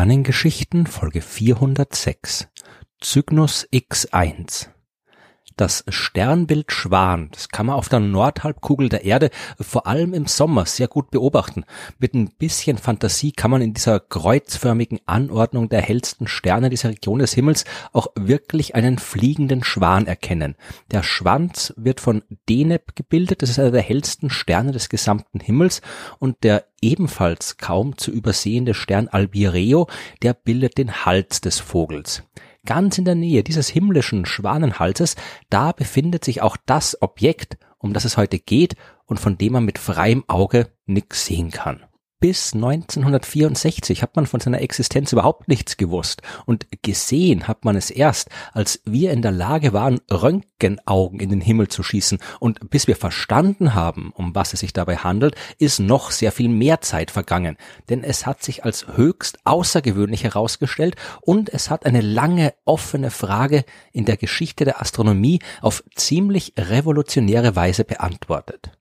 Sternengeschichten Folge 406 Cygnus X1 das Sternbild Schwan, das kann man auf der Nordhalbkugel der Erde vor allem im Sommer sehr gut beobachten. Mit ein bisschen Fantasie kann man in dieser kreuzförmigen Anordnung der hellsten Sterne dieser Region des Himmels auch wirklich einen fliegenden Schwan erkennen. Der Schwanz wird von Deneb gebildet, das ist einer der hellsten Sterne des gesamten Himmels und der ebenfalls kaum zu übersehende Stern Albireo, der bildet den Hals des Vogels. Ganz in der Nähe dieses himmlischen Schwanenhalses, da befindet sich auch das Objekt, um das es heute geht und von dem man mit freiem Auge nix sehen kann bis 1964 hat man von seiner Existenz überhaupt nichts gewusst. Und gesehen hat man es erst, als wir in der Lage waren, Röntgenaugen in den Himmel zu schießen. Und bis wir verstanden haben, um was es sich dabei handelt, ist noch sehr viel mehr Zeit vergangen, denn es hat sich als höchst außergewöhnlich herausgestellt und es hat eine lange offene Frage in der Geschichte der Astronomie auf ziemlich revolutionäre Weise beantwortet.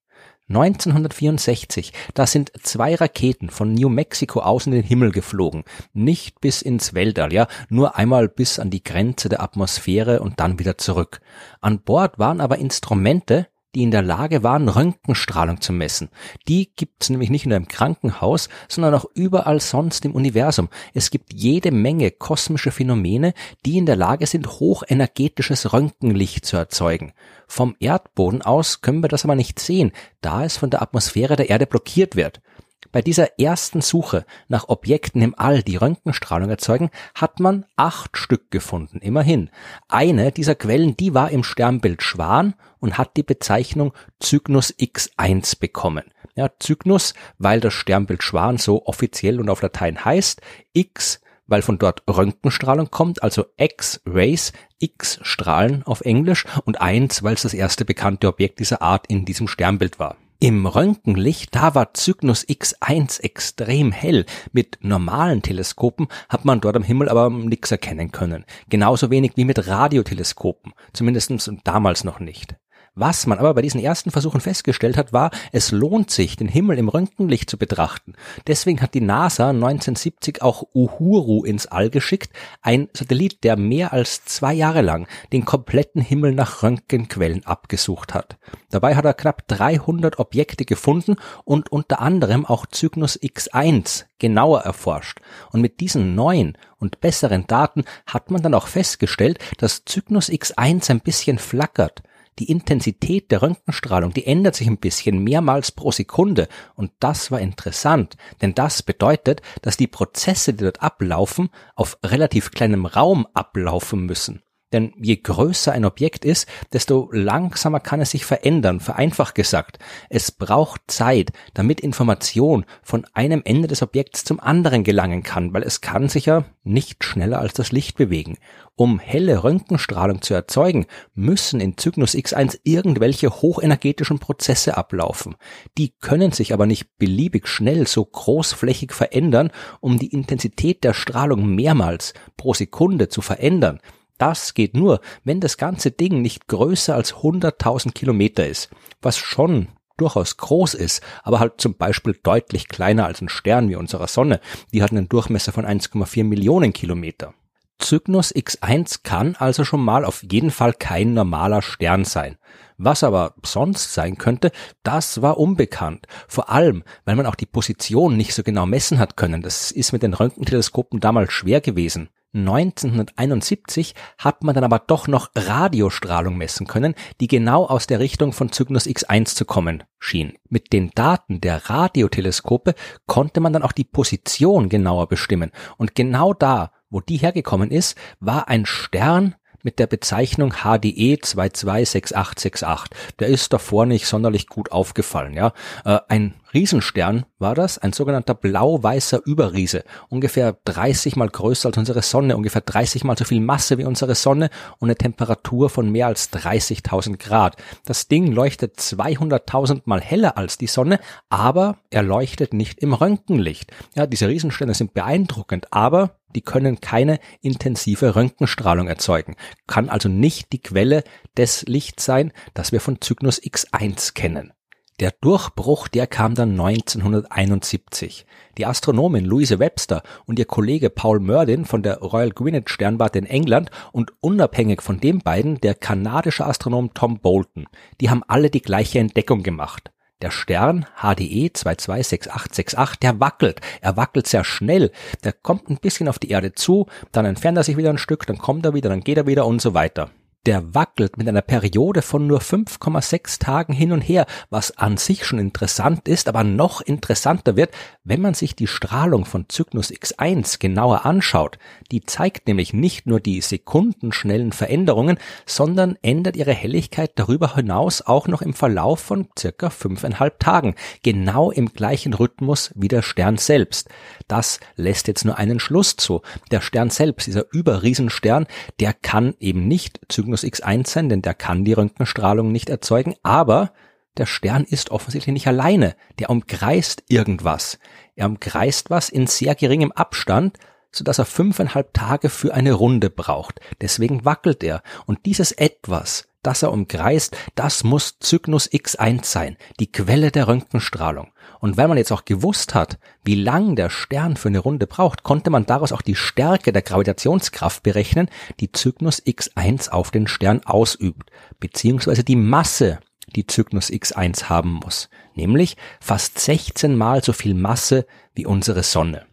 1964, da sind zwei Raketen von New Mexico aus in den Himmel geflogen. Nicht bis ins Weltall, ja, nur einmal bis an die Grenze der Atmosphäre und dann wieder zurück. An Bord waren aber Instrumente, die in der Lage waren, Röntgenstrahlung zu messen. Die gibt's nämlich nicht nur im Krankenhaus, sondern auch überall sonst im Universum. Es gibt jede Menge kosmische Phänomene, die in der Lage sind, hochenergetisches Röntgenlicht zu erzeugen. Vom Erdboden aus können wir das aber nicht sehen, da es von der Atmosphäre der Erde blockiert wird. Bei dieser ersten Suche nach Objekten im All, die Röntgenstrahlung erzeugen, hat man acht Stück gefunden, immerhin. Eine dieser Quellen, die war im Sternbild Schwan und hat die Bezeichnung Cygnus X1 bekommen. Ja, Cygnus, weil das Sternbild Schwan so offiziell und auf Latein heißt, X, weil von dort Röntgenstrahlung kommt, also X-Rays, X-Strahlen auf Englisch und eins, weil es das erste bekannte Objekt dieser Art in diesem Sternbild war. Im Röntgenlicht, da war Cygnus X1 extrem hell. Mit normalen Teleskopen hat man dort am Himmel aber nichts erkennen können. Genauso wenig wie mit Radioteleskopen. Zumindest damals noch nicht. Was man aber bei diesen ersten Versuchen festgestellt hat, war, es lohnt sich, den Himmel im Röntgenlicht zu betrachten. Deswegen hat die NASA 1970 auch Uhuru ins All geschickt, ein Satellit, der mehr als zwei Jahre lang den kompletten Himmel nach Röntgenquellen abgesucht hat. Dabei hat er knapp 300 Objekte gefunden und unter anderem auch Cygnus X1 genauer erforscht. Und mit diesen neuen und besseren Daten hat man dann auch festgestellt, dass Cygnus X1 ein bisschen flackert die Intensität der Röntgenstrahlung, die ändert sich ein bisschen mehrmals pro Sekunde und das war interessant, denn das bedeutet, dass die Prozesse, die dort ablaufen, auf relativ kleinem Raum ablaufen müssen. Denn je größer ein Objekt ist, desto langsamer kann es sich verändern. Vereinfacht gesagt, es braucht Zeit, damit Information von einem Ende des Objekts zum anderen gelangen kann, weil es kann sich ja nicht schneller als das Licht bewegen. Um helle Röntgenstrahlung zu erzeugen, müssen in Cygnus X1 irgendwelche hochenergetischen Prozesse ablaufen. Die können sich aber nicht beliebig schnell so großflächig verändern, um die Intensität der Strahlung mehrmals pro Sekunde zu verändern. Das geht nur, wenn das ganze Ding nicht größer als 100.000 Kilometer ist, was schon durchaus groß ist, aber halt zum Beispiel deutlich kleiner als ein Stern wie unserer Sonne. Die hat einen Durchmesser von 1,4 Millionen Kilometer. Cygnus X1 kann also schon mal auf jeden Fall kein normaler Stern sein. Was aber sonst sein könnte, das war unbekannt. Vor allem, weil man auch die Position nicht so genau messen hat können. Das ist mit den Röntgenteleskopen damals schwer gewesen. 1971 hat man dann aber doch noch Radiostrahlung messen können, die genau aus der Richtung von Cygnus X1 zu kommen schien. Mit den Daten der Radioteleskope konnte man dann auch die Position genauer bestimmen. Und genau da, wo die hergekommen ist, war ein Stern, mit der Bezeichnung HDE 226868. Der ist davor nicht sonderlich gut aufgefallen, ja. Äh, ein Riesenstern war das, ein sogenannter blau-weißer Überriese, ungefähr 30 mal größer als unsere Sonne, ungefähr 30 mal so viel Masse wie unsere Sonne und eine Temperatur von mehr als 30.000 Grad. Das Ding leuchtet 200.000 mal heller als die Sonne, aber er leuchtet nicht im Röntgenlicht. Ja, diese Riesensterne sind beeindruckend, aber die können keine intensive Röntgenstrahlung erzeugen, kann also nicht die Quelle des Lichts sein, das wir von Cygnus X1 kennen. Der Durchbruch, der kam dann 1971. Die Astronomin Louise Webster und ihr Kollege Paul Murdin von der Royal Greenwich Sternwarte in England und unabhängig von den beiden der kanadische Astronom Tom Bolton, die haben alle die gleiche Entdeckung gemacht. Der Stern HDE 226868, der wackelt. Er wackelt sehr schnell. Der kommt ein bisschen auf die Erde zu, dann entfernt er sich wieder ein Stück, dann kommt er wieder, dann geht er wieder und so weiter der wackelt mit einer Periode von nur 5,6 Tagen hin und her, was an sich schon interessant ist, aber noch interessanter wird, wenn man sich die Strahlung von Cygnus X1 genauer anschaut. Die zeigt nämlich nicht nur die sekundenschnellen Veränderungen, sondern ändert ihre Helligkeit darüber hinaus auch noch im Verlauf von circa fünfeinhalb Tagen, genau im gleichen Rhythmus wie der Stern selbst. Das lässt jetzt nur einen Schluss zu. Der Stern selbst, dieser Überriesenstern, der kann eben nicht Cygnus Cygnus X1 sein, denn der kann die Röntgenstrahlung nicht erzeugen, aber der Stern ist offensichtlich nicht alleine. Der umkreist irgendwas. Er umkreist was in sehr geringem Abstand, so dass er fünfeinhalb Tage für eine Runde braucht. Deswegen wackelt er. Und dieses Etwas, das er umkreist, das muss Cygnus X1 sein, die Quelle der Röntgenstrahlung. Und weil man jetzt auch gewusst hat, wie lang der Stern für eine Runde braucht, konnte man daraus auch die Stärke der Gravitationskraft berechnen, die Cygnus X1 auf den Stern ausübt, beziehungsweise die Masse, die Cygnus X1 haben muss, nämlich fast 16 mal so viel Masse wie unsere Sonne.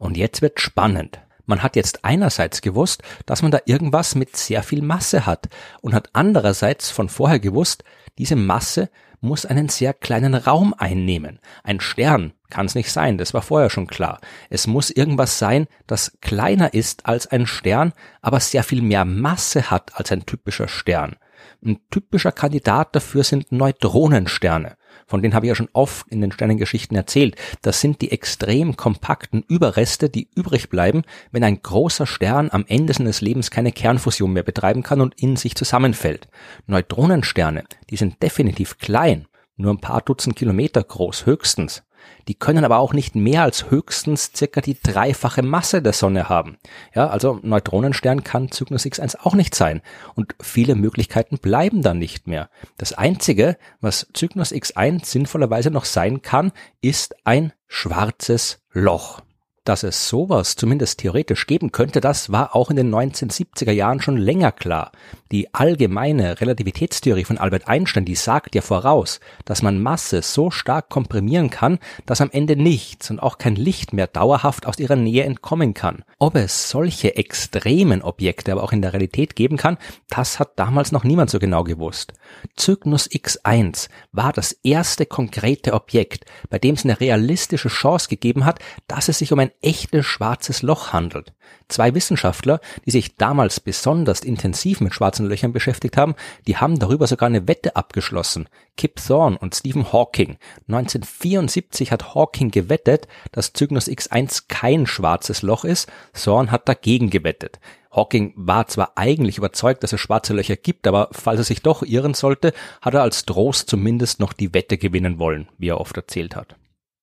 Und jetzt wird spannend. Man hat jetzt einerseits gewusst, dass man da irgendwas mit sehr viel Masse hat und hat andererseits von vorher gewusst, diese Masse muss einen sehr kleinen Raum einnehmen. Ein Stern kann es nicht sein, das war vorher schon klar. Es muss irgendwas sein, das kleiner ist als ein Stern, aber sehr viel mehr Masse hat als ein typischer Stern. Ein typischer Kandidat dafür sind Neutronensterne von denen habe ich ja schon oft in den Sternengeschichten erzählt, das sind die extrem kompakten Überreste, die übrig bleiben, wenn ein großer Stern am Ende seines Lebens keine Kernfusion mehr betreiben kann und in sich zusammenfällt. Neutronensterne, die sind definitiv klein, nur ein paar Dutzend Kilometer groß höchstens. Die können aber auch nicht mehr als höchstens circa die dreifache Masse der Sonne haben. Ja, also Neutronenstern kann Cygnus X1 auch nicht sein. Und viele Möglichkeiten bleiben dann nicht mehr. Das einzige, was Cygnus X1 sinnvollerweise noch sein kann, ist ein schwarzes Loch. Dass es sowas zumindest theoretisch geben könnte, das war auch in den 1970er Jahren schon länger klar. Die allgemeine Relativitätstheorie von Albert Einstein, die sagt ja voraus, dass man Masse so stark komprimieren kann, dass am Ende nichts und auch kein Licht mehr dauerhaft aus ihrer Nähe entkommen kann. Ob es solche extremen Objekte aber auch in der Realität geben kann, das hat damals noch niemand so genau gewusst. Cygnus X1 war das erste konkrete Objekt, bei dem es eine realistische Chance gegeben hat, dass es sich um ein ein echtes schwarzes Loch handelt. Zwei Wissenschaftler, die sich damals besonders intensiv mit schwarzen Löchern beschäftigt haben, die haben darüber sogar eine Wette abgeschlossen. Kip Thorne und Stephen Hawking. 1974 hat Hawking gewettet, dass Cygnus X1 kein schwarzes Loch ist. Thorne hat dagegen gewettet. Hawking war zwar eigentlich überzeugt, dass es schwarze Löcher gibt, aber falls er sich doch irren sollte, hat er als Trost zumindest noch die Wette gewinnen wollen, wie er oft erzählt hat.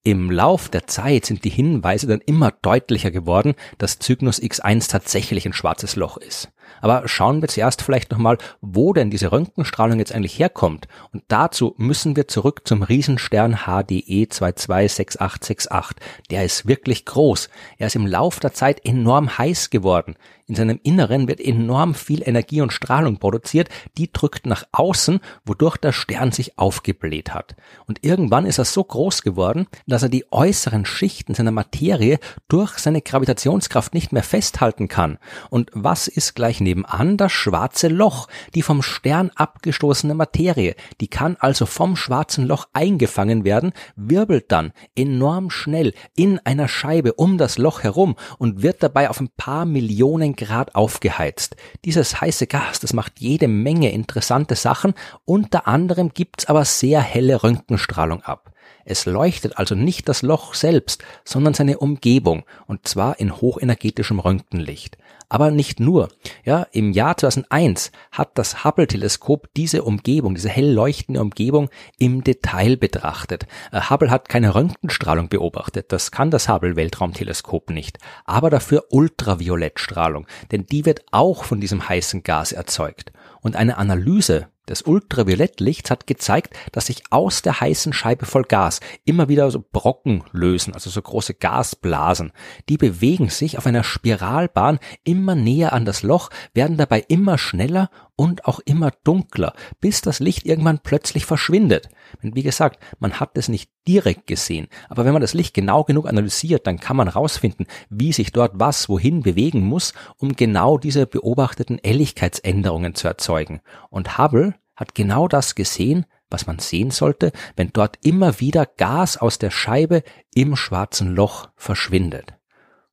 Im Lauf der Zeit sind die Hinweise dann immer deutlicher geworden, dass Cygnus X1 tatsächlich ein schwarzes Loch ist. Aber schauen wir zuerst vielleicht nochmal, wo denn diese Röntgenstrahlung jetzt eigentlich herkommt. Und dazu müssen wir zurück zum Riesenstern HDE 226868. Der ist wirklich groß. Er ist im Lauf der Zeit enorm heiß geworden. In seinem Inneren wird enorm viel Energie und Strahlung produziert, die drückt nach außen, wodurch der Stern sich aufgebläht hat. Und irgendwann ist er so groß geworden, dass er die äußeren Schichten seiner Materie durch seine Gravitationskraft nicht mehr festhalten kann. Und was ist gleich nebenan das schwarze Loch, die vom Stern abgestoßene Materie, die kann also vom schwarzen Loch eingefangen werden, wirbelt dann enorm schnell in einer Scheibe um das Loch herum und wird dabei auf ein paar Millionen Grad aufgeheizt. Dieses heiße Gas, das macht jede Menge interessante Sachen, unter anderem gibt's aber sehr helle Röntgenstrahlung ab. Es leuchtet also nicht das Loch selbst, sondern seine Umgebung, und zwar in hochenergetischem Röntgenlicht. Aber nicht nur. Ja, im Jahr 2001 hat das Hubble-Teleskop diese Umgebung, diese hell leuchtende Umgebung im Detail betrachtet. Äh, Hubble hat keine Röntgenstrahlung beobachtet. Das kann das Hubble-Weltraumteleskop nicht. Aber dafür Ultraviolettstrahlung. Denn die wird auch von diesem heißen Gas erzeugt. Und eine Analyse des Ultraviolettlichts hat gezeigt, dass sich aus der heißen Scheibe voll Gas immer wieder so Brocken lösen, also so große Gasblasen. Die bewegen sich auf einer Spiralbahn immer näher an das Loch, werden dabei immer schneller und auch immer dunkler, bis das Licht irgendwann plötzlich verschwindet. Und wie gesagt, man hat es nicht direkt gesehen, aber wenn man das Licht genau genug analysiert, dann kann man herausfinden, wie sich dort was wohin bewegen muss, um genau diese beobachteten Helligkeitsänderungen zu erzeugen. Und Hubble hat genau das gesehen, was man sehen sollte, wenn dort immer wieder Gas aus der Scheibe im schwarzen Loch verschwindet.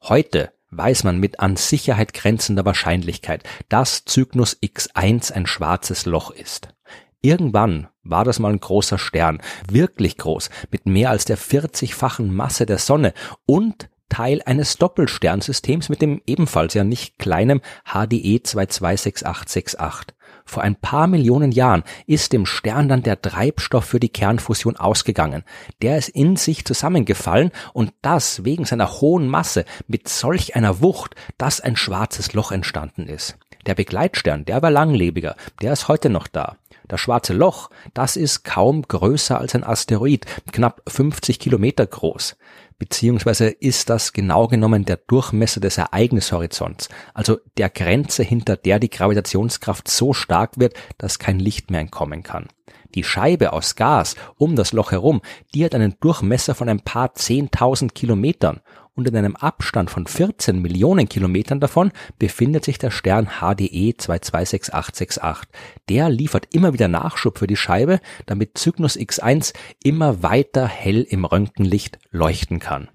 Heute weiß man mit an Sicherheit grenzender Wahrscheinlichkeit, dass Cygnus X1 ein schwarzes Loch ist. Irgendwann war das mal ein großer Stern, wirklich groß, mit mehr als der 40-fachen Masse der Sonne und Teil eines Doppelsternsystems mit dem ebenfalls ja nicht kleinen HDE 226868. Vor ein paar Millionen Jahren ist dem Stern dann der Treibstoff für die Kernfusion ausgegangen. Der ist in sich zusammengefallen und das wegen seiner hohen Masse mit solch einer Wucht, dass ein schwarzes Loch entstanden ist. Der Begleitstern, der war langlebiger, der ist heute noch da. Das schwarze Loch, das ist kaum größer als ein Asteroid, knapp 50 Kilometer groß beziehungsweise ist das genau genommen der Durchmesser des Ereignishorizonts, also der Grenze, hinter der die Gravitationskraft so stark wird, dass kein Licht mehr entkommen kann. Die Scheibe aus Gas um das Loch herum, die hat einen Durchmesser von ein paar zehntausend Kilometern und in einem Abstand von 14 Millionen Kilometern davon befindet sich der Stern HDE 226868. Der liefert immer wieder Nachschub für die Scheibe, damit Cygnus X1 immer weiter hell im Röntgenlicht leuchten kann.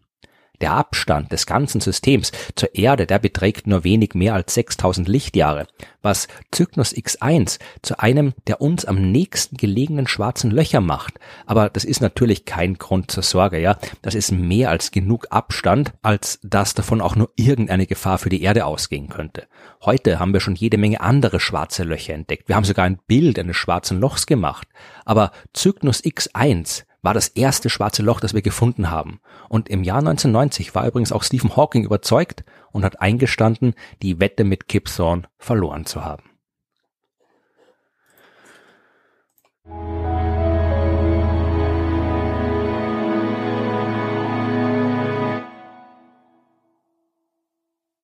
Der Abstand des ganzen Systems zur Erde, der beträgt nur wenig mehr als 6000 Lichtjahre, was Cygnus X1 zu einem der uns am nächsten gelegenen schwarzen Löcher macht. Aber das ist natürlich kein Grund zur Sorge, ja. Das ist mehr als genug Abstand, als dass davon auch nur irgendeine Gefahr für die Erde ausgehen könnte. Heute haben wir schon jede Menge andere schwarze Löcher entdeckt. Wir haben sogar ein Bild eines schwarzen Lochs gemacht. Aber Cygnus X1 war das erste schwarze Loch, das wir gefunden haben. Und im Jahr 1990 war übrigens auch Stephen Hawking überzeugt und hat eingestanden, die Wette mit Kip Thorne verloren zu haben.